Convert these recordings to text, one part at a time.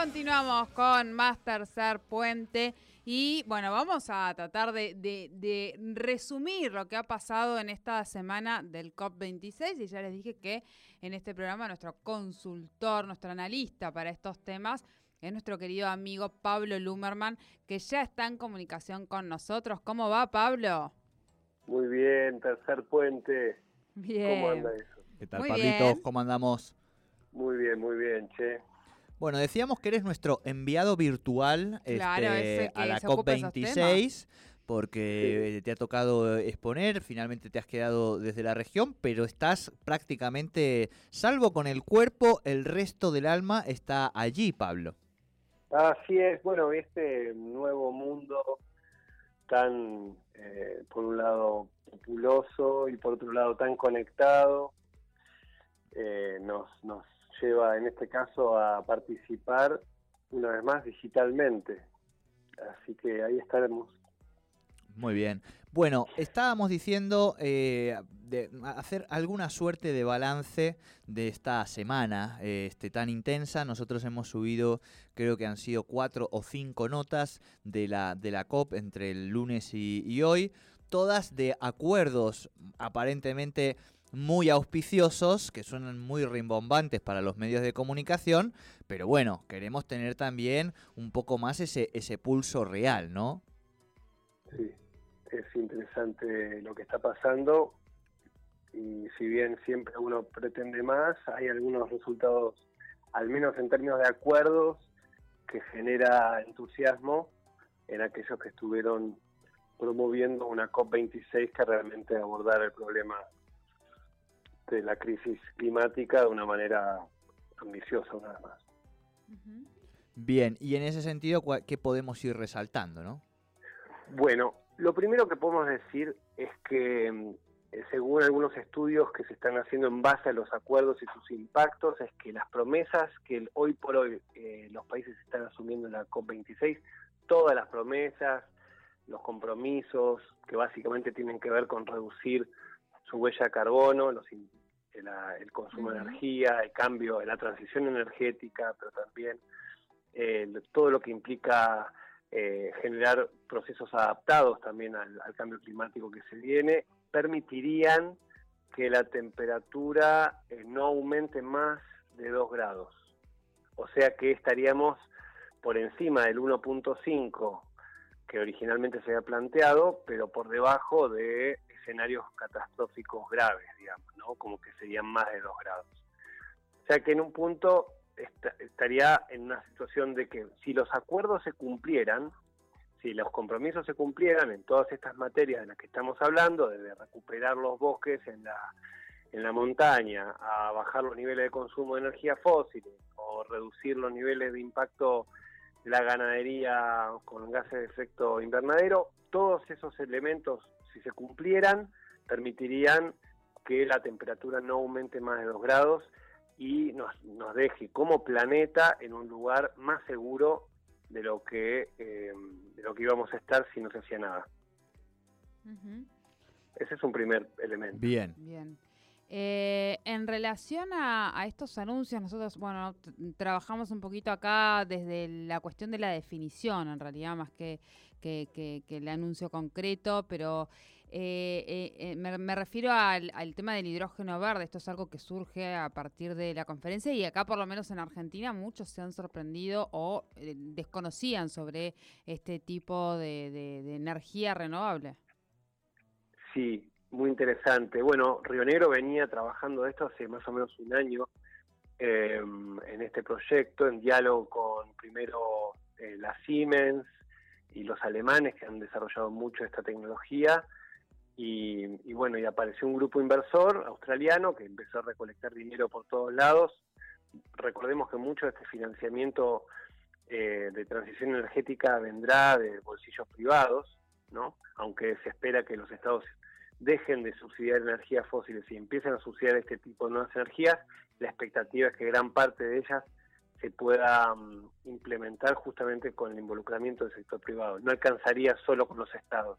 Continuamos con más tercer puente y bueno, vamos a tratar de, de, resumir lo que ha pasado en esta semana del COP26 y ya les dije que en este programa nuestro consultor, nuestro analista para estos temas es nuestro querido amigo Pablo Lumerman, que ya está en comunicación con nosotros. ¿Cómo va, Pablo? Muy bien, tercer puente. Bien. ¿Cómo anda eso? ¿Qué tal, Pablito? ¿Cómo andamos? Muy bien, muy bien, che. Bueno, decíamos que eres nuestro enviado virtual este, a la COP26 porque te ha tocado exponer, finalmente te has quedado desde la región, pero estás prácticamente, salvo con el cuerpo, el resto del alma está allí, Pablo. Así es, bueno, este nuevo mundo tan, eh, por un lado, populoso y por otro lado tan conectado, eh, nos, nos lleva en este caso a participar una vez más digitalmente. Así que ahí estaremos. Muy bien. Bueno, estábamos diciendo eh, de hacer alguna suerte de balance de esta semana este, tan intensa. Nosotros hemos subido, creo que han sido cuatro o cinco notas de la, de la COP entre el lunes y hoy, todas de acuerdos aparentemente muy auspiciosos, que suenan muy rimbombantes para los medios de comunicación, pero bueno, queremos tener también un poco más ese, ese pulso real, ¿no? Sí, es interesante lo que está pasando y si bien siempre uno pretende más, hay algunos resultados, al menos en términos de acuerdos, que genera entusiasmo en aquellos que estuvieron promoviendo una COP26 que realmente abordara el problema de la crisis climática de una manera ambiciosa, vez más. Bien, y en ese sentido, ¿qué podemos ir resaltando, no? Bueno, lo primero que podemos decir es que, mm, eh, según algunos estudios que se están haciendo en base a los acuerdos y sus impactos, es que las promesas que hoy por hoy eh, los países están asumiendo en la COP26, todas las promesas, los compromisos que básicamente tienen que ver con reducir su huella de carbono, los, el, consumo de energía, el cambio, la transición energética, pero también eh, todo lo que implica eh, generar procesos adaptados también al, cambio climático que se viene, permitirían que la temperatura eh, no aumente más de 2 grados. O sea que estaríamos por encima del 1.5 que originalmente se había planteado, pero por debajo de escenarios catastróficos graves, digamos, ¿no? Como que serían más de dos grados. O sea que en un punto estaría en una situación de que si los acuerdos se cumplieran, si los compromisos se cumplieran en todas estas materias de las que estamos hablando, desde recuperar los bosques en la, en la montaña, a bajar los niveles de consumo de energía fósil o reducir los niveles de impacto de la ganadería con gases de efecto invernadero, todos esos elementos si se cumplieran, permitirían que la temperatura no aumente más de 2 grados y nos, nos deje como planeta en un lugar más seguro de lo que eh, de lo que íbamos a estar si no se hacía nada. Ese es un primer elemento. Bien. Bien. Eh, en relación a, estos anuncios, nosotros, bueno, trabajamos un poquito acá desde la cuestión de la definición, en realidad, más que, el anuncio concreto, pero eh, eh, me, refiero al, tema del hidrógeno verde. Esto es algo que surge a partir de la conferencia y acá, por lo menos en Argentina, muchos se han sorprendido o desconocían sobre este tipo de energía renovable. Sí, muy interesante. Bueno, Río Negro venía trabajando esto hace más o menos un año em, en este proyecto, en diálogo con primero eh, la Siemens y los alemanes que han desarrollado mucho esta tecnología. Y, bueno, y apareció un grupo inversor australiano que empezó a recolectar dinero por todos lados. Recordemos que mucho de este financiamiento eh, de transición energética vendrá de bolsillos privados, ¿no? aunque se espera que los estados dejen de subsidiar energías fósiles y empiecen a subsidiar este tipo de nuevas energías, la expectativa es que gran parte de ellas se pueda mm, implementar justamente con el involucramiento del sector privado. No alcanzaría solo con los estados.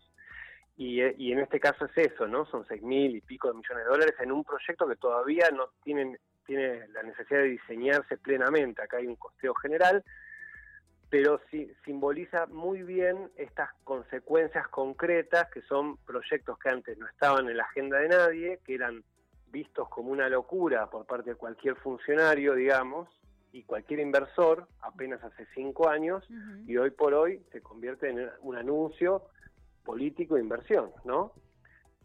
Y, eh, y en este caso es eso, ¿no? Son seis mil y pico de millones de dólares en un proyecto que todavía no tienen, tiene la necesidad de diseñarse plenamente. Acá hay un costeo general, pero sí, simboliza muy bien estas consecuencias concretas que son proyectos que antes no estaban en la agenda de nadie, que eran vistos como una locura por parte de cualquier funcionario, digamos, y cualquier inversor apenas hace cinco años, y hoy por hoy se convierte en un anuncio político de inversión, ¿no?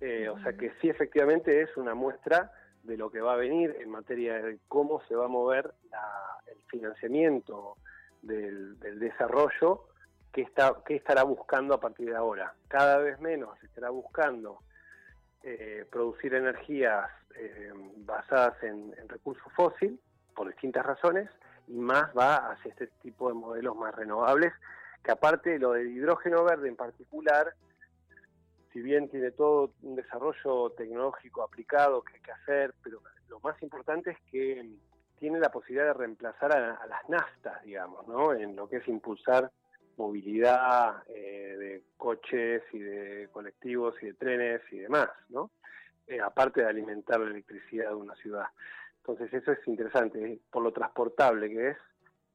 Eh, o sea que sí, efectivamente es una muestra de lo que va a venir en materia de cómo se va a mover el financiamiento del, desarrollo que, está, que estará buscando a partir de ahora. Cada vez menos estará buscando eh, producir energías eh, basadas en, recursos fósiles por distintas razones y más va hacia este tipo de modelos más renovables que aparte lo del hidrógeno verde en particular si bien tiene todo un desarrollo tecnológico aplicado que hay que hacer, pero lo más importante es que tiene la posibilidad de reemplazar a, las naftas, digamos, ¿no? En lo que es impulsar movilidad eh, de coches y de colectivos y de trenes y demás, ¿no? Eh, aparte de alimentar la electricidad de una ciudad. Entonces eso es interesante, por lo transportable que es,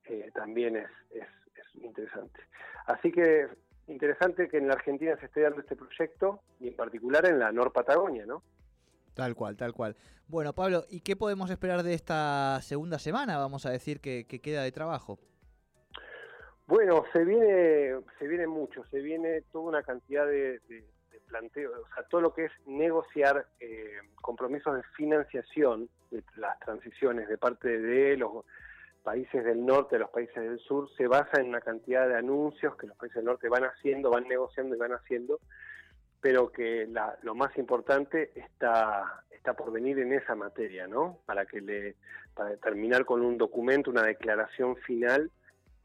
eh, también es, es interesante. Así que interesante que en la Argentina se esté dando este proyecto y en particular en la Nor Patagonia, ¿no? Tal cual, tal cual. Bueno, Pablo, ¿y qué podemos esperar de esta segunda semana, vamos a decir, que, queda de trabajo? Bueno, se viene, se viene mucho, se viene toda una cantidad de, planteos, o sea, todo lo que es negociar eh, compromisos de financiación de las transiciones de parte de los países del norte, los países del sur, se basa en una cantidad de anuncios que los países del norte van haciendo, van negociando y van haciendo, pero que lo más importante está, está por venir en esa materia, ¿no? Para que le, para terminar con un documento, una declaración final,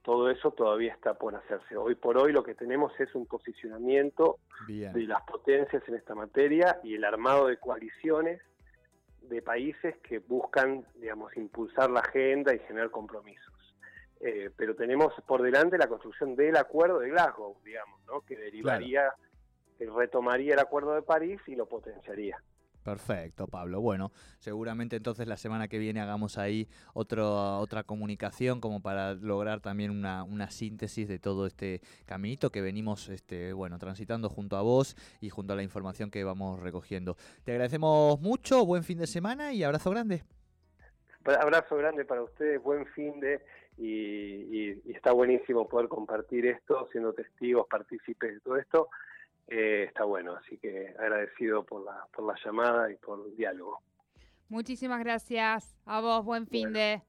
todo eso todavía está por hacerse. Hoy por hoy lo que tenemos es un posicionamiento de las potencias en esta materia y el armado de coaliciones de países que buscan, digamos, impulsar la agenda y generar compromisos. Eh, pero tenemos por delante la construcción del acuerdo de Glasgow, digamos, ¿no? que derivaría, retomaría el acuerdo de París y lo potenciaría. Perfecto, Pablo. Bueno, seguramente entonces la semana que viene hagamos ahí otro, otra comunicación como para lograr también una, una, síntesis de todo este caminito que venimos este, bueno, transitando junto a vos y junto a la información que vamos recogiendo. Te agradecemos mucho, buen fin de semana y abrazo grande. Abrazo grande para ustedes, buen fin de y, y está buenísimo poder compartir esto, siendo testigos, partícipes de todo esto. Eh, está bueno. Así que agradecido por la, por la llamada y por el diálogo. Muchísimas gracias. A vos, buen fin de.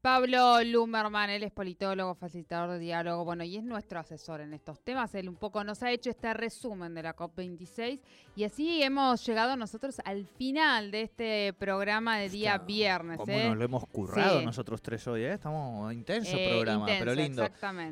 Pablo Lumberman, él es politólogo, facilitador de diálogo, bueno, y es nuestro asesor en estos temas. Él un poco nos ha hecho este resumen de la COP26 y así hemos llegado nosotros al final de este programa de día viernes. ¿Cómo ¿eh? nos lo hemos currado nosotros tres hoy? ¿eh? Estamos intenso eh, programa, pero lindo. Exactamente.